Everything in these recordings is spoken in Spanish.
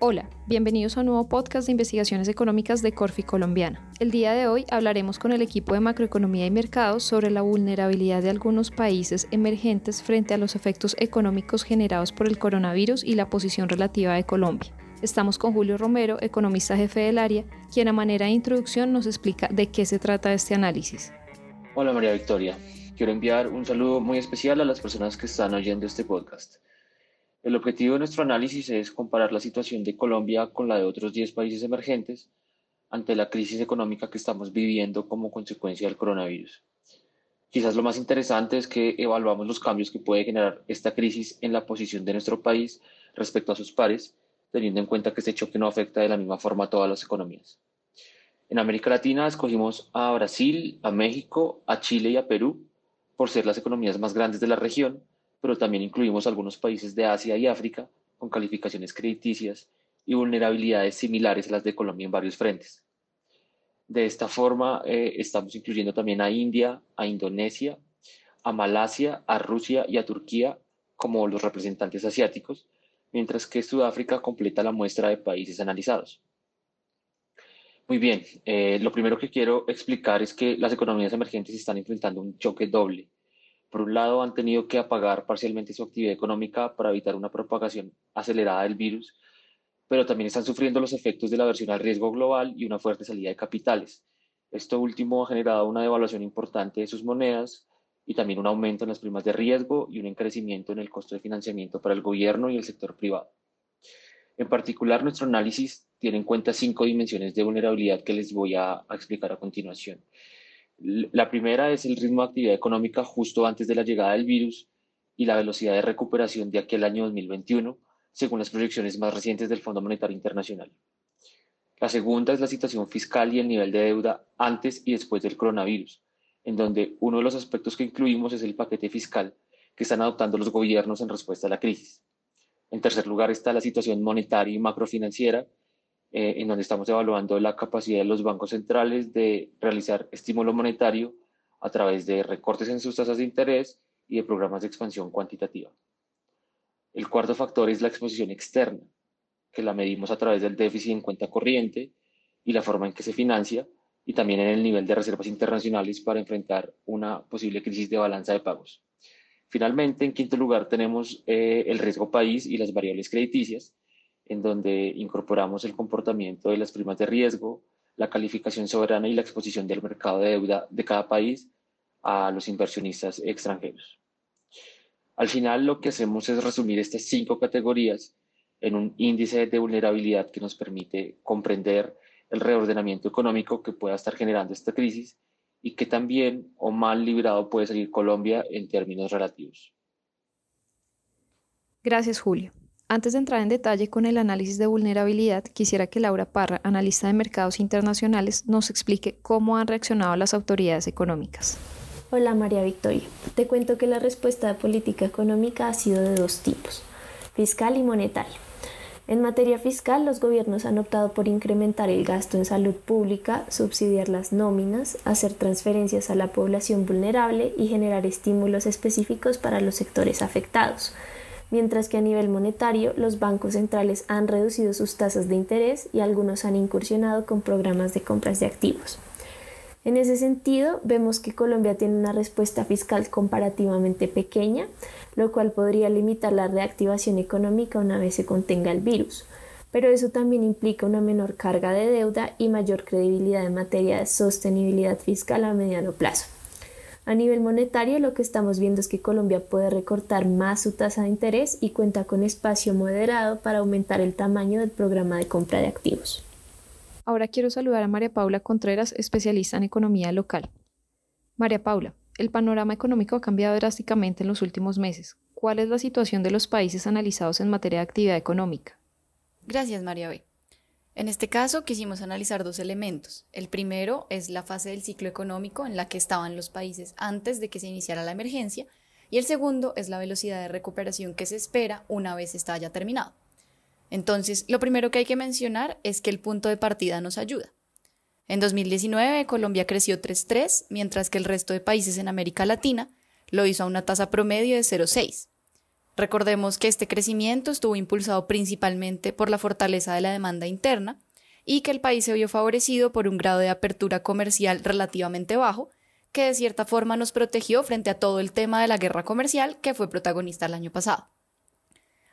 Hola, bienvenidos a un nuevo podcast de investigaciones económicas de Corfi Colombiana. El día de hoy hablaremos con el equipo de macroeconomía y mercados sobre la vulnerabilidad de algunos países emergentes frente a los efectos económicos generados por el coronavirus y la posición relativa de Colombia. Estamos con Julio Romero, economista jefe del área, quien a manera de introducción nos explica de qué se trata este análisis. Hola María Victoria, quiero enviar un saludo muy especial a las personas que están oyendo este podcast. El objetivo de nuestro análisis es comparar la situación de Colombia con la de otros 10 países emergentes ante la crisis económica que estamos viviendo como consecuencia del coronavirus. Quizás lo más interesante es que evaluamos los cambios que puede generar esta crisis en la posición de nuestro país respecto a sus pares, teniendo en cuenta que este choque no afecta de la misma forma a todas las economías. En América Latina escogimos a Brasil, a México, a Chile y a Perú por ser las economías más grandes de la región pero también incluimos algunos países de Asia y África con calificaciones crediticias y vulnerabilidades similares a las de Colombia en varios frentes. De esta forma, eh, estamos incluyendo también a India, a Indonesia, a Malasia, a Rusia y a Turquía como los representantes asiáticos, mientras que Sudáfrica completa la muestra de países analizados. Muy bien, eh, lo primero que quiero explicar es que las economías emergentes están enfrentando un choque doble por un lado, han tenido que apagar parcialmente su actividad económica para evitar una propagación acelerada del virus, pero también están sufriendo los efectos de la aversión al riesgo global y una fuerte salida de capitales. Esto último ha generado una devaluación importante de sus monedas y también un aumento en las primas de riesgo y un encarecimiento en el costo de financiamiento para el gobierno y el sector privado. En particular, nuestro análisis tiene en cuenta cinco dimensiones de vulnerabilidad que les voy a, a explicar a continuación. La primera es el ritmo de actividad económica justo antes de la llegada del virus y la velocidad de recuperación de aquel año 2021, según las proyecciones más recientes del Fondo Monetario Internacional. La segunda es la situación fiscal y el nivel de deuda antes y después del coronavirus, en donde uno de los aspectos que incluimos es el paquete fiscal que están adoptando los gobiernos en respuesta a la crisis. En tercer lugar está la situación monetaria y macrofinanciera, eh, en donde estamos evaluando la capacidad de los bancos centrales de realizar estímulo monetario a través de recortes en sus tasas de interés y de programas de expansión cuantitativa. El cuarto factor es la exposición externa, que la medimos a través del déficit en cuenta corriente y la forma en que se financia, y también en el nivel de reservas internacionales para enfrentar una posible crisis de balanza de pagos. Finalmente, en quinto lugar, tenemos eh, el riesgo país y las variables crediticias, en donde incorporamos el comportamiento de las primas de riesgo, la calificación soberana y la exposición del mercado de deuda de cada país a los inversionistas extranjeros. Al final lo que hacemos es resumir estas cinco categorías en un índice de vulnerabilidad que nos permite comprender el reordenamiento económico que pueda estar generando esta crisis y que también o mal librado puede salir Colombia en términos relativos. Gracias, Julio. Antes de entrar en detalle con el análisis de vulnerabilidad, quisiera que Laura Parra, analista de mercados internacionales, nos explique cómo han reaccionado las autoridades económicas. Hola María Victoria. Te cuento que la respuesta de política económica ha sido de dos tipos, fiscal y monetaria. En materia fiscal, los gobiernos han optado por incrementar el gasto en salud pública, subsidiar las nóminas, hacer transferencias a la población vulnerable y generar estímulos específicos para los sectores afectados mientras que a nivel monetario los bancos centrales han reducido sus tasas de interés y algunos han incursionado con programas de compras de activos. En ese sentido, vemos que Colombia tiene una respuesta fiscal comparativamente pequeña, lo cual podría limitar la reactivación económica una vez se contenga el virus, pero eso también implica una menor carga de deuda y mayor credibilidad en materia de sostenibilidad fiscal a mediano plazo. A nivel monetario, lo que estamos viendo es que Colombia puede recortar más su tasa de interés y cuenta con espacio moderado para aumentar el tamaño del programa de compra de activos. Ahora quiero saludar a María Paula Contreras, especialista en economía local. María Paula, el panorama económico ha cambiado drásticamente en los últimos meses. ¿Cuál es la situación de los países analizados en materia de actividad económica? Gracias, María B. En este caso quisimos analizar dos elementos. El primero es la fase del ciclo económico en la que estaban los países antes de que se iniciara la emergencia y el segundo es la velocidad de recuperación que se espera una vez está ya terminado. Entonces, lo primero que hay que mencionar es que el punto de partida nos ayuda. En 2019 Colombia creció 3.3, mientras que el resto de países en América Latina lo hizo a una tasa promedio de 0.6. Recordemos que este crecimiento estuvo impulsado principalmente por la fortaleza de la demanda interna y que el país se vio favorecido por un grado de apertura comercial relativamente bajo, que de cierta forma nos protegió frente a todo el tema de la guerra comercial que fue protagonista el año pasado.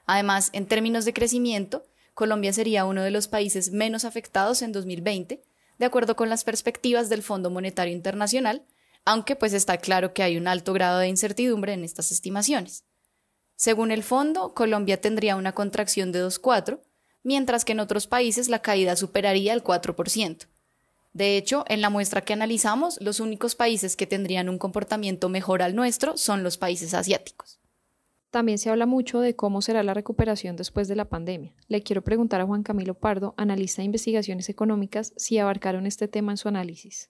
Además, en términos de crecimiento, Colombia sería uno de los países menos afectados en 2020, de acuerdo con las perspectivas del Fondo Monetario Internacional, aunque pues está claro que hay un alto grado de incertidumbre en estas estimaciones. Según el fondo, Colombia tendría una contracción de 2,4, mientras que en otros países la caída superaría el 4%. De hecho, en la muestra que analizamos, los únicos países que tendrían un comportamiento mejor al nuestro son los países asiáticos. También se habla mucho de cómo será la recuperación después de la pandemia. Le quiero preguntar a Juan Camilo Pardo, analista de investigaciones económicas, si abarcaron este tema en su análisis.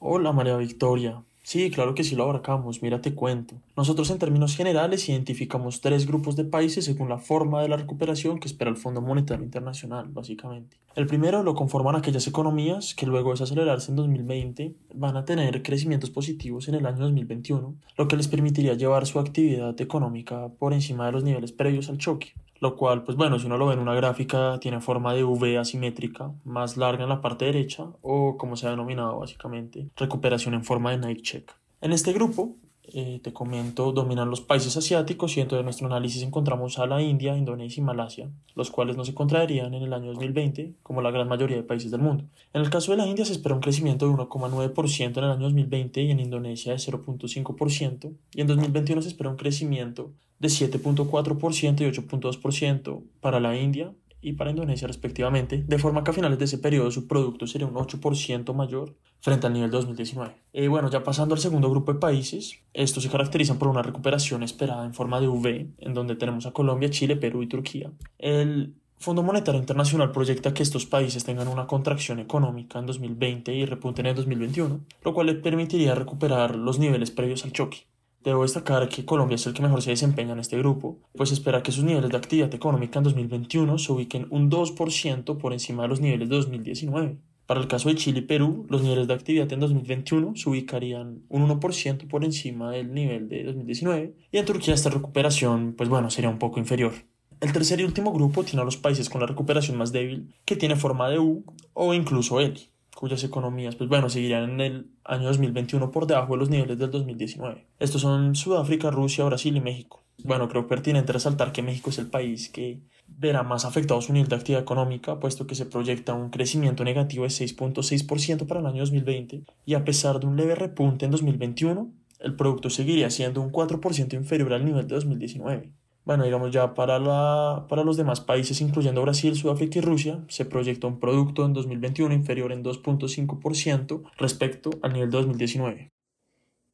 Hola María Victoria. Sí, claro que sí lo abarcamos, mira te cuento. Nosotros en términos generales identificamos tres grupos de países según la forma de la recuperación que espera el Fondo Monetario Internacional, básicamente. El primero lo conforman aquellas economías que luego de desacelerarse en 2020 van a tener crecimientos positivos en el año 2021, lo que les permitiría llevar su actividad económica por encima de los niveles previos al choque lo cual, pues bueno, si uno lo ve en una gráfica, tiene forma de V asimétrica, más larga en la parte derecha, o como se ha denominado básicamente, recuperación en forma de Nike check. En este grupo, eh, te comento, dominan los países asiáticos y dentro de nuestro análisis encontramos a la India, Indonesia y Malasia, los cuales no se contraerían en el año 2020 como la gran mayoría de países del mundo. En el caso de la India se espera un crecimiento de 1,9% en el año 2020 y en Indonesia de 0,5% y en 2021 se espera un crecimiento de 7.4% y 8.2% para la India y para Indonesia respectivamente, de forma que a finales de ese periodo su producto sería un 8% mayor frente al nivel de 2019. Y bueno, ya pasando al segundo grupo de países, estos se caracterizan por una recuperación esperada en forma de V, en donde tenemos a Colombia, Chile, Perú y Turquía. El Fondo Monetario Internacional proyecta que estos países tengan una contracción económica en 2020 y repunten en 2021, lo cual les permitiría recuperar los niveles previos al choque. Debo destacar que Colombia es el que mejor se desempeña en este grupo, pues espera que sus niveles de actividad económica en 2021 se ubiquen un 2% por encima de los niveles de 2019. Para el caso de Chile y Perú, los niveles de actividad en 2021 se ubicarían un 1% por encima del nivel de 2019 y en Turquía esta recuperación, pues bueno, sería un poco inferior. El tercer y último grupo tiene a los países con la recuperación más débil, que tiene forma de U o incluso L cuyas economías, pues bueno, seguirían en el año 2021 por debajo de los niveles del 2019. Estos son Sudáfrica, Rusia, Brasil y México. Bueno, creo pertinente resaltar que México es el país que verá más afectado su nivel de actividad económica, puesto que se proyecta un crecimiento negativo de 6.6% para el año 2020 y a pesar de un leve repunte en 2021, el producto seguiría siendo un 4% inferior al nivel de 2019. Bueno, digamos ya para, la, para los demás países, incluyendo Brasil, Sudáfrica y Rusia, se proyecta un producto en 2021 inferior en 2.5% respecto al nivel de 2019.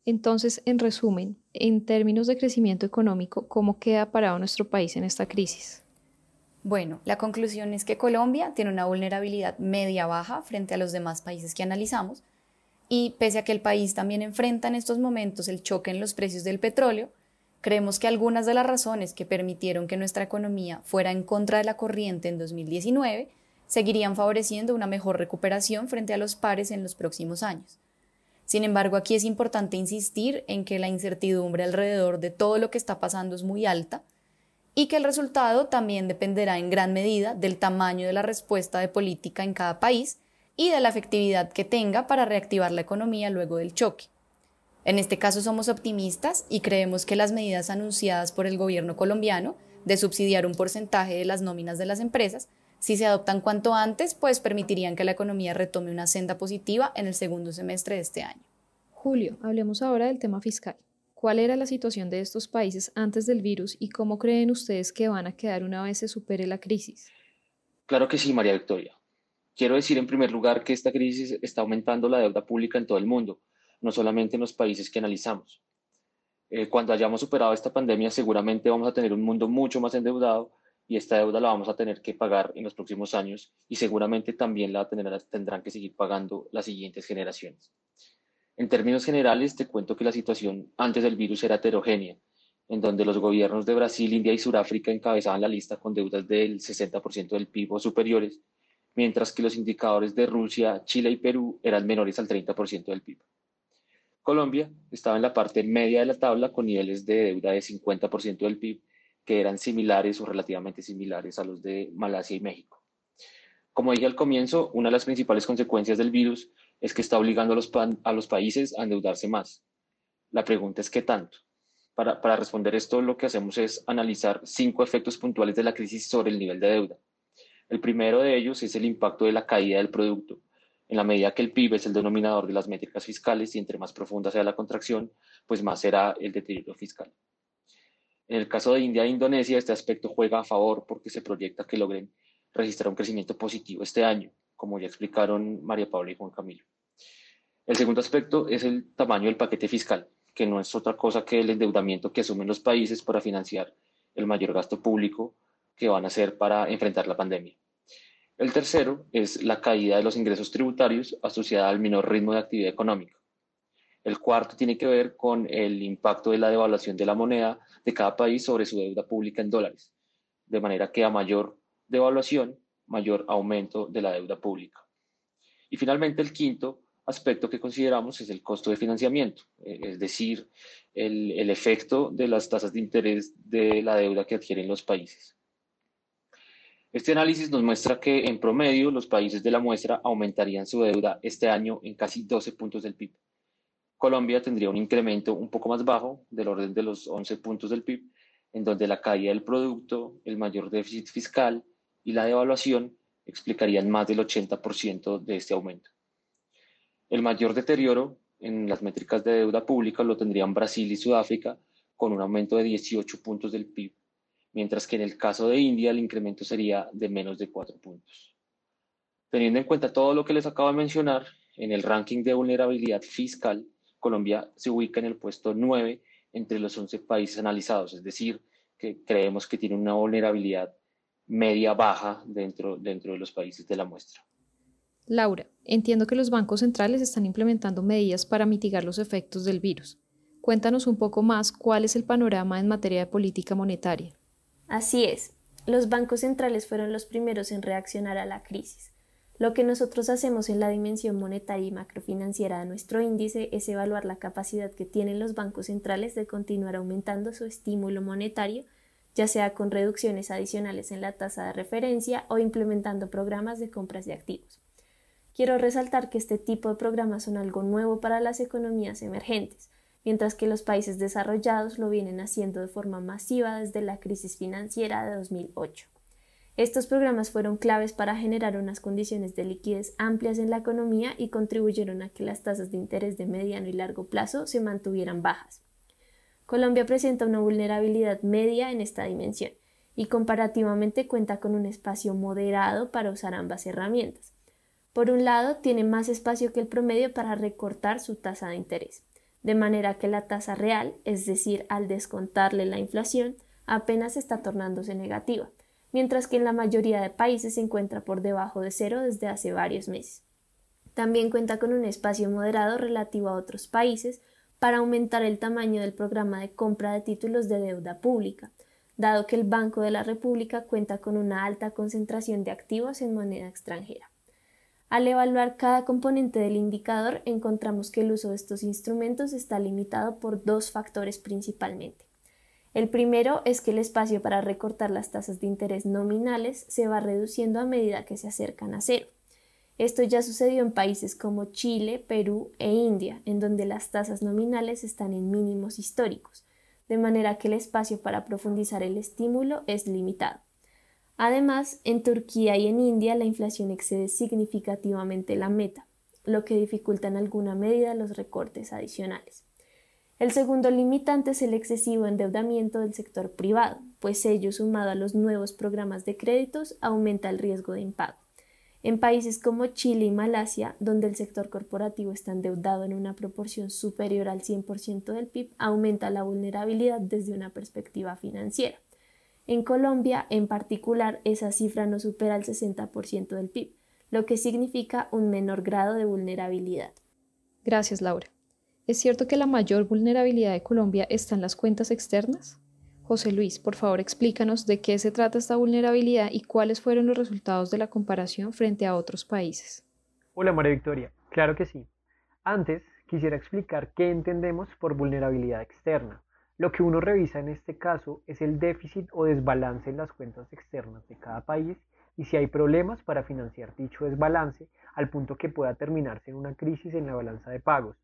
Entonces, en resumen, en términos de crecimiento económico, ¿cómo queda parado nuestro país en esta crisis? Bueno, la conclusión es que Colombia tiene una vulnerabilidad media-baja frente a los demás países que analizamos y pese a que el país también enfrenta en estos momentos el choque en los precios del petróleo, Creemos que algunas de las razones que permitieron que nuestra economía fuera en contra de la corriente en 2019 seguirían favoreciendo una mejor recuperación frente a los pares en los próximos años. Sin embargo, aquí es importante insistir en que la incertidumbre alrededor de todo lo que está pasando es muy alta y que el resultado también dependerá en gran medida del tamaño de la respuesta de política en cada país y de la efectividad que tenga para reactivar la economía luego del choque. En este caso somos optimistas y creemos que las medidas anunciadas por el gobierno colombiano de subsidiar un porcentaje de las nóminas de las empresas, si se adoptan cuanto antes, pues permitirían que la economía retome una senda positiva en el segundo semestre de este año. Julio, hablemos ahora del tema fiscal. ¿Cuál era la situación de estos países antes del virus y cómo creen ustedes que van a quedar una vez se supere la crisis? Claro que sí, María Victoria. Quiero decir en primer lugar que esta crisis está aumentando la deuda pública en todo el mundo no solamente en los países que analizamos. Eh, cuando hayamos superado esta pandemia, seguramente vamos a tener un mundo mucho más endeudado y esta deuda la vamos a tener que pagar en los próximos años y seguramente también la tendrán que seguir pagando las siguientes generaciones. En términos generales, te cuento que la situación antes del virus era heterogénea, en donde los gobiernos de Brasil, India y Sudáfrica encabezaban la lista con deudas del 60% del PIB o superiores, mientras que los indicadores de Rusia, Chile y Perú eran menores al 30% del PIB. Colombia estaba en la parte media de la tabla con niveles de deuda de 50% del PIB, que eran similares o relativamente similares a los de Malasia y México. Como dije al comienzo, una de las principales consecuencias del virus es que está obligando a los, países a endeudarse más. La pregunta es qué tanto. Para, para, responder esto, lo que hacemos es analizar cinco efectos puntuales de la crisis sobre el nivel de deuda. El primero de ellos es el impacto de la caída del producto. En la medida que el PIB es el denominador de las métricas fiscales y entre más profunda sea la contracción, pues más será el deterioro fiscal. En el caso de India e Indonesia, este aspecto juega a favor porque se proyecta que logren registrar un crecimiento positivo este año, como ya explicaron María Paula y Juan Camilo. El segundo aspecto es el tamaño del paquete fiscal, que no es otra cosa que el endeudamiento que asumen los países para financiar el mayor gasto público que van a hacer para enfrentar la pandemia. El tercero es la caída de los ingresos tributarios asociada al menor ritmo de actividad económica. El cuarto tiene que ver con el impacto de la devaluación de la moneda de cada país sobre su deuda pública en dólares, de manera que a mayor devaluación, mayor aumento de la deuda pública. Y finalmente el quinto aspecto que consideramos es el costo de financiamiento, eh, es decir, el, el efecto de las tasas de interés de la deuda que adquieren los países. Este análisis nos muestra que en promedio los países de la muestra aumentarían su deuda este año en casi 12 puntos del PIB. Colombia tendría un incremento un poco más bajo, del orden de los 11 puntos del PIB, en donde la caída del producto, el mayor déficit fiscal y la devaluación explicarían más del 80% de este aumento. El mayor deterioro en las métricas de deuda pública lo tendrían Brasil y Sudáfrica, con un aumento de 18 puntos del PIB mientras que en el caso de India el incremento sería de menos de 4 puntos. Teniendo en cuenta todo lo que les acabo de mencionar, en el ranking de vulnerabilidad fiscal, Colombia se ubica en el puesto 9 entre los 11 países analizados, es decir, que creemos que tiene una vulnerabilidad media baja dentro, dentro de los países de la muestra. Laura, entiendo que los bancos centrales están implementando medidas para mitigar los efectos del virus. Cuéntanos un poco más cuál es el panorama en materia de política monetaria. Así es, los bancos centrales fueron los primeros en reaccionar a la crisis. Lo que nosotros hacemos en la dimensión monetaria y macrofinanciera de nuestro índice es evaluar la capacidad que tienen los bancos centrales de continuar aumentando su estímulo monetario, ya sea con reducciones adicionales en la tasa de referencia o implementando programas de compras de activos. Quiero resaltar que este tipo de programas son algo nuevo para las economías emergentes, mientras que los países desarrollados lo vienen haciendo de forma masiva desde la crisis financiera de 2008. Estos programas fueron claves para generar unas condiciones de liquidez amplias en la economía y contribuyeron a que las tasas de interés de mediano y largo plazo se mantuvieran bajas. Colombia presenta una vulnerabilidad media en esta dimensión y comparativamente cuenta con un espacio moderado para usar ambas herramientas. Por un lado, tiene más espacio que el promedio para recortar su tasa de interés de manera que la tasa real, es decir, al descontarle la inflación, apenas está tornándose negativa, mientras que en la mayoría de países se encuentra por debajo de cero desde hace varios meses. También cuenta con un espacio moderado relativo a otros países para aumentar el tamaño del programa de compra de títulos de deuda pública, dado que el Banco de la República cuenta con una alta concentración de activos en moneda extranjera. Al evaluar cada componente del indicador, encontramos que el uso de estos instrumentos está limitado por dos factores principalmente. El primero es que el espacio para recortar las tasas de interés nominales se va reduciendo a medida que se acercan a cero. Esto ya sucedió en países como Chile, Perú e India, en donde las tasas nominales están en mínimos históricos, de manera que el espacio para profundizar el estímulo es limitado. Además, en Turquía y en India la inflación excede significativamente la meta, lo que dificulta en alguna medida los recortes adicionales. El segundo limitante es el excesivo endeudamiento del sector privado, pues ello sumado a los nuevos programas de créditos aumenta el riesgo de impago. En países como Chile y Malasia, donde el sector corporativo está endeudado en una proporción superior al 100% del PIB, aumenta la vulnerabilidad desde una perspectiva financiera. En Colombia, en particular, esa cifra no supera el 60% del PIB, lo que significa un menor grado de vulnerabilidad. Gracias, Laura. ¿Es cierto que la mayor vulnerabilidad de Colombia está en las cuentas externas? José Luis, por favor explícanos de qué se trata esta vulnerabilidad y cuáles fueron los resultados de la comparación frente a otros países. Hola María Victoria, claro que sí. Antes quisiera explicar qué entendemos por vulnerabilidad externa Lo que uno revisa en este caso es el déficit o desbalance en las cuentas externas de cada país y si hay problemas para financiar dicho desbalance al punto que pueda terminarse en una crisis en la balanza de pagos.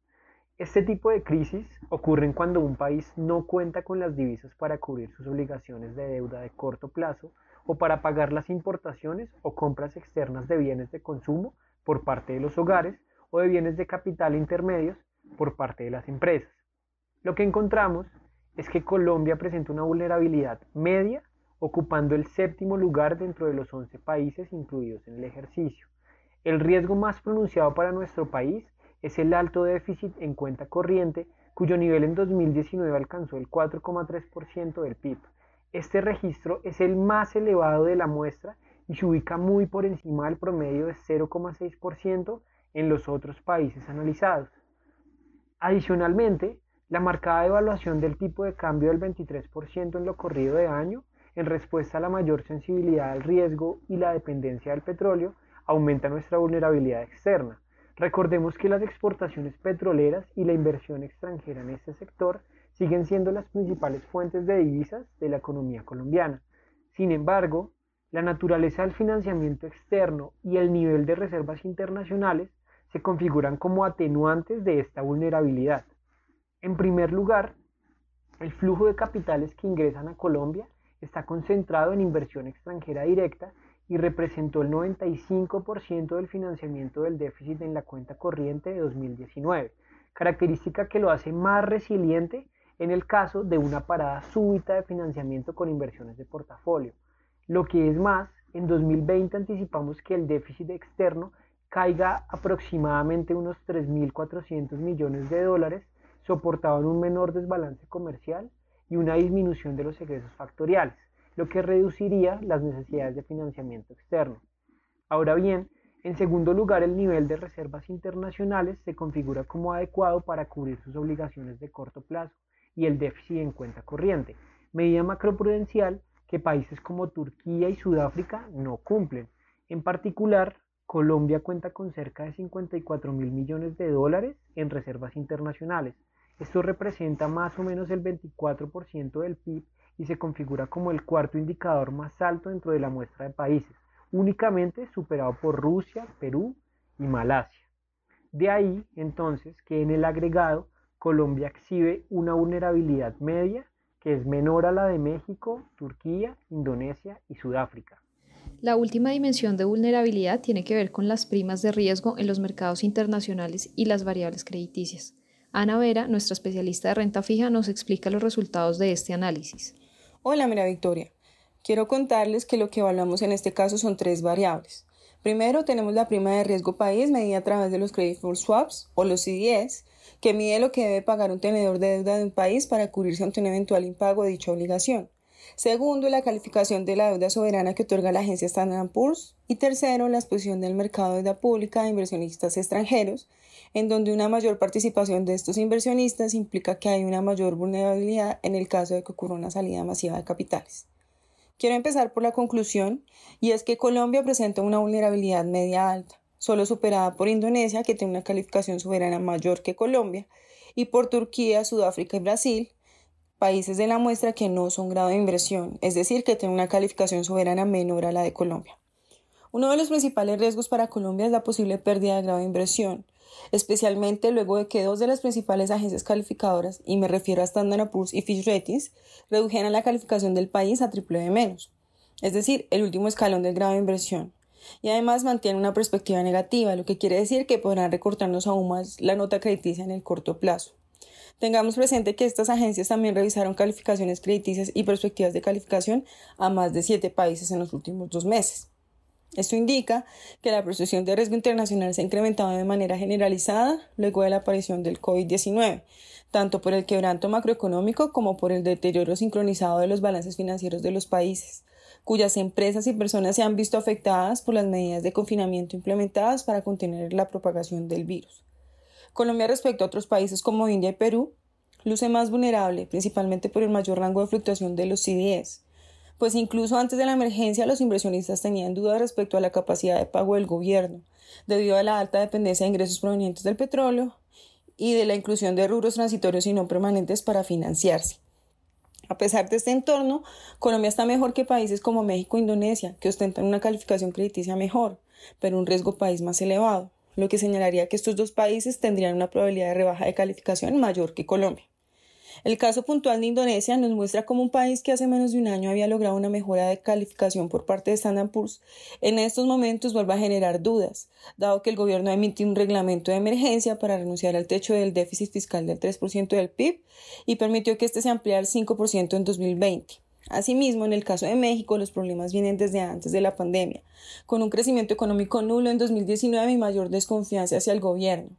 Este tipo de crisis ocurren cuando un país no cuenta con las divisas para cubrir sus obligaciones de deuda de corto plazo o para pagar las importaciones o compras externas de bienes de consumo por parte de los hogares o de bienes de capital intermedios por parte de las empresas. Lo que encontramos es que Colombia presenta una vulnerabilidad media, ocupando el séptimo lugar dentro de los 11 países incluidos en el ejercicio. El riesgo más pronunciado para nuestro país es el alto déficit en cuenta corriente, cuyo nivel en 2019 alcanzó el 4,3% del PIB. Este registro es el más elevado de la muestra y se ubica muy por encima del promedio de 0,6% en los otros países analizados. Adicionalmente, la marcada evaluación del tipo de cambio del 23% en lo corrido de año, en respuesta a la mayor sensibilidad al riesgo y la dependencia del petróleo, aumenta nuestra vulnerabilidad externa. Recordemos que las exportaciones petroleras y la inversión extranjera en este sector siguen siendo las principales fuentes de divisas de la economía colombiana. Sin embargo, la naturaleza del financiamiento externo y el nivel de reservas internacionales se configuran como atenuantes de esta vulnerabilidad. En primer lugar, el flujo de capitales que ingresan a Colombia está concentrado en inversión extranjera directa y representó el 95% del financiamiento del déficit en la cuenta corriente de 2019, característica que lo hace más resiliente en el caso de una parada súbita de financiamiento con inversiones de portafolio. Lo que es más, en 2020 anticipamos que el déficit externo caiga aproximadamente unos 3.400 millones de dólares soportaban un menor desbalance comercial y una disminución de los egresos factoriales, lo que reduciría las necesidades de financiamiento externo. Ahora bien, en segundo lugar, el nivel de reservas internacionales se configura como adecuado para cubrir sus obligaciones de corto plazo y el déficit en cuenta corriente, medida macroprudencial que países como Turquía y Sudáfrica no cumplen. En particular, Colombia cuenta con cerca de 54 mil millones de dólares en reservas internacionales, esto representa más o menos el 24% del PIB y se configura como el cuarto indicador más alto dentro de la muestra de países, únicamente superado por Rusia, Perú y Malasia. De ahí, entonces, que en el agregado Colombia exhibe una vulnerabilidad media que es menor a la de México, Turquía, Indonesia y Sudáfrica. La última dimensión de vulnerabilidad tiene que ver con las primas de riesgo en los mercados internacionales y las variables crediticias. Ana Vera, nuestra especialista de renta fija, nos explica los resultados de este análisis. Hola, Mira Victoria. Quiero contarles que lo que evaluamos en este caso son tres variables. Primero tenemos la prima de riesgo país medida a través de los credit for swaps o los CDS, que mide lo que debe pagar un tenedor de deuda de un país para cubrirse ante un eventual impago de dicha obligación. Segundo, la calificación de la deuda soberana que otorga la agencia Standard Poor's. Y tercero, la exposición del mercado de deuda pública a inversionistas extranjeros, en donde una mayor participación de estos inversionistas implica que hay una mayor vulnerabilidad en el caso de que ocurra una salida masiva de capitales. Quiero empezar por la conclusión, y es que Colombia presenta una vulnerabilidad media alta, solo superada por Indonesia, que tiene una calificación soberana mayor que Colombia, y por Turquía, Sudáfrica y Brasil, países de la muestra que no son grado de inversión, es decir, que tienen una calificación soberana menor a la de Colombia. Uno de los principales riesgos para Colombia es la posible pérdida de grado de inversión, especialmente luego de que dos de las principales agencias calificadoras, y me refiero a Standard Poor's y Fitch Ratings, redujeran la calificación del país a triple de menos, es decir, el último escalón del grado de inversión. Y además mantienen una perspectiva negativa, lo que quiere decir que podrán recortarnos aún más la nota crediticia en el corto plazo. Tengamos presente que estas agencias también revisaron calificaciones crediticias y perspectivas de calificación a más de siete países en los últimos dos meses. Esto indica que la percepción de riesgo internacional se ha incrementado de manera generalizada luego de la aparición del COVID-19, tanto por el quebranto macroeconómico como por el deterioro sincronizado de los balances financieros de los países, cuyas empresas y personas se han visto afectadas por las medidas de confinamiento implementadas para contener la propagación del virus. Colombia respecto a otros países como India y Perú luce más vulnerable, principalmente por el mayor rango de fluctuación de los CDS, pues incluso antes de la emergencia los inversionistas tenían dudas respecto a la capacidad de pago del gobierno, debido a la alta dependencia de ingresos provenientes del petróleo y de la inclusión de rubros transitorios y no permanentes para financiarse. A pesar de este entorno, Colombia está mejor que países como México e Indonesia, que ostentan una calificación crediticia mejor, pero un riesgo país más elevado, lo que señalaría que estos dos países tendrían una probabilidad de rebaja de calificación mayor que Colombia. El caso puntual de Indonesia nos muestra cómo un país que hace menos de un año había logrado una mejora de calificación por parte de Standard Poor's, en estos momentos vuelve a generar dudas, dado que el gobierno emitió un reglamento de emergencia para renunciar al techo del déficit fiscal del 3% del PIB y permitió que este se ampliara al 5% en 2020. Asimismo, en el caso de México, los problemas vienen desde antes de la pandemia, con un crecimiento económico nulo en 2019 y mayor desconfianza hacia el gobierno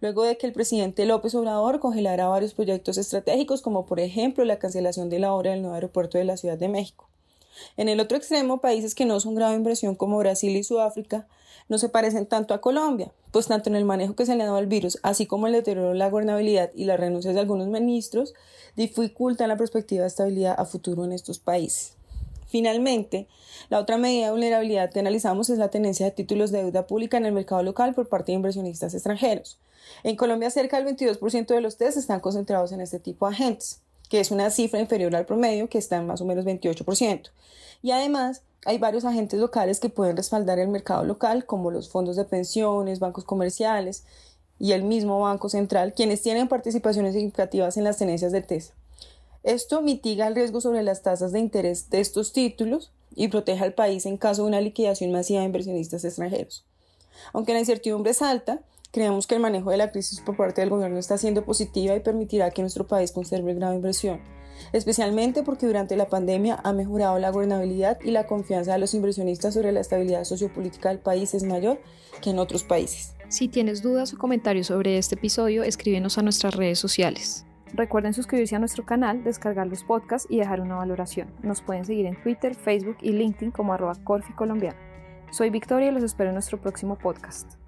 luego de que el presidente López Obrador congelara varios proyectos estratégicos, como por ejemplo la cancelación de la obra del nuevo aeropuerto de la Ciudad de México. En el otro extremo, países que no son grado de inversión como Brasil y Sudáfrica no se parecen tanto a Colombia, pues tanto en el manejo que se le ha dado al virus, así como el deterioro de la gobernabilidad y las renuncias de algunos ministros, dificultan la perspectiva de estabilidad a futuro en estos países. Finalmente, la otra medida de vulnerabilidad que analizamos es la tenencia de títulos de deuda pública en el mercado local por parte de inversionistas extranjeros. En Colombia, cerca del 22% de los test están concentrados en este tipo de agentes, que es una cifra inferior al promedio, que está en más o menos 28%. Y además, hay varios agentes locales que pueden respaldar el mercado local, como los fondos de pensiones, bancos comerciales y el mismo Banco Central, quienes tienen participaciones significativas en las tenencias de TES. Esto mitiga el riesgo sobre las tasas de interés de estos títulos y protege al país en caso de una liquidación masiva de inversionistas extranjeros. Aunque la incertidumbre es alta, creemos que el manejo de la crisis por parte del gobierno está siendo positiva y permitirá que nuestro país conserve el grado de inversión, especialmente porque durante la pandemia ha mejorado la gobernabilidad y la confianza de los inversionistas sobre la estabilidad sociopolítica del país es mayor que en otros países. Si tienes dudas o comentarios sobre este episodio, escríbenos a nuestras redes sociales. Recuerden suscribirse a nuestro canal, descargar los podcasts y dejar una valoración. Nos pueden seguir en Twitter, Facebook y LinkedIn como arroba Corfi. Soy Victoria y los espero en nuestro próximo podcast.